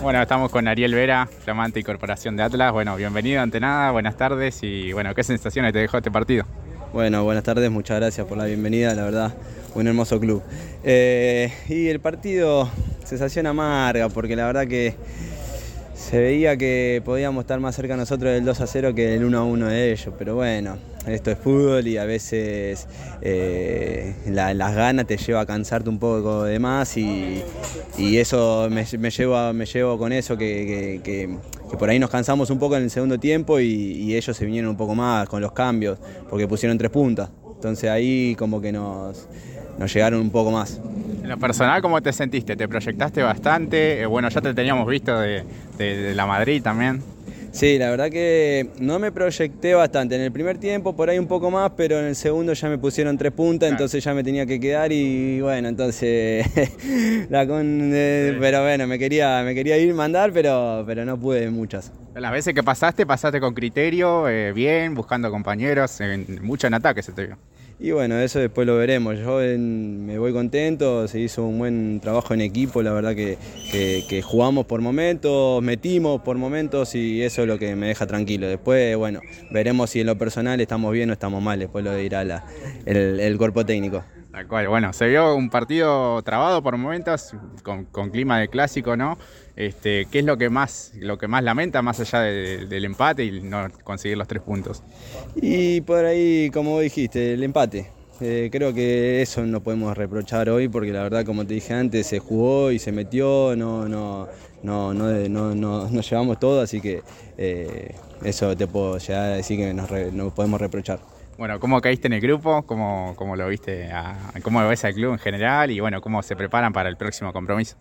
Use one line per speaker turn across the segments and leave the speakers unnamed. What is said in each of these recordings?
Bueno, estamos con Ariel Vera, flamante y corporación de Atlas. Bueno, bienvenido ante nada, buenas tardes y bueno, ¿qué sensaciones te dejó este partido?
Bueno, buenas tardes, muchas gracias por la bienvenida, la verdad, un hermoso club. Eh, y el partido, sensación amarga, porque la verdad que se veía que podíamos estar más cerca nosotros del 2 a 0 que del 1 a 1 de ellos, pero bueno, esto es fútbol y a veces eh, las ganas te lleva a cansarte un poco de más y, eso me, llevo, me llevo con eso que, por ahí nos cansamos un poco en el segundo tiempo y, ellos se vinieron un poco más con los cambios porque pusieron tres puntas. Entonces ahí como que nos, nos llegaron un poco más.
En lo personal, ¿cómo te sentiste? ¿Te proyectaste bastante? Eh, bueno, ya te teníamos visto de, la Madrid también.
Sí, la verdad que no me proyecté bastante. En el primer tiempo por ahí un poco más, pero en el segundo ya me pusieron tres puntas, entonces ya me tenía que quedar y bueno, entonces la con, eh, pero bueno, me quería, me quería ir mandar, pero, pero no pude muchas.
Las veces que pasaste, pasaste con criterio, eh, bien, buscando compañeros, mucho en ataque se te vio.
Y bueno, eso después lo veremos. Yo me voy contento, se hizo un buen trabajo en equipo, la verdad que, jugamos por momentos, metimos por momentos y eso es lo que me deja tranquilo. Después, bueno, veremos si en lo personal estamos bien o estamos mal, después lo dirá el cuerpo técnico.
Bueno, se vio un partido trabado por momentos, con, clima de clásico, ¿no? Este, ¿Qué es lo que más, lo que más lamenta, más allá del empate y no conseguir los tres puntos?
Y por ahí, como dijiste, el empate. Eh, creo que eso no podemos reprochar hoy porque la verdad, como te dije antes, se jugó y se metió, no, no, no, no, no, nos llevamos todo, así que eh, eso te puedo llegar a decir que nos, no podemos reprochar.
Bueno, ¿cómo caíste en el grupo? ¿Cómo, cómo lo viste? ¿Cómo ves al club en general? Y bueno, ¿cómo se preparan para el próximo compromiso?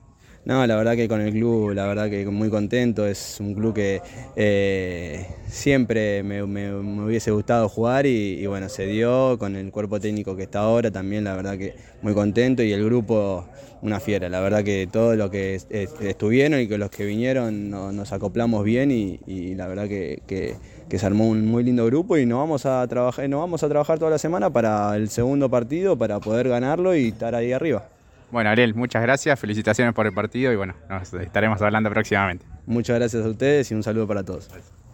No, la verdad que con el club, la verdad que muy contento. Es un club que eh, siempre me, hubiese gustado jugar y, bueno, se dio con el cuerpo técnico que está ahora también, la verdad que muy contento y el grupo una fiera. La verdad que todos los que estuvieron y que los que vinieron nos acoplamos bien y, la verdad que, que, se armó un muy lindo grupo y nos vamos a trabajar, nos vamos a trabajar toda la semana para el segundo partido, para poder ganarlo y estar ahí arriba.
Bueno, Ariel, muchas gracias, felicitaciones por el partido y bueno, nos estaremos hablando próximamente.
Muchas gracias a ustedes y un saludo para todos.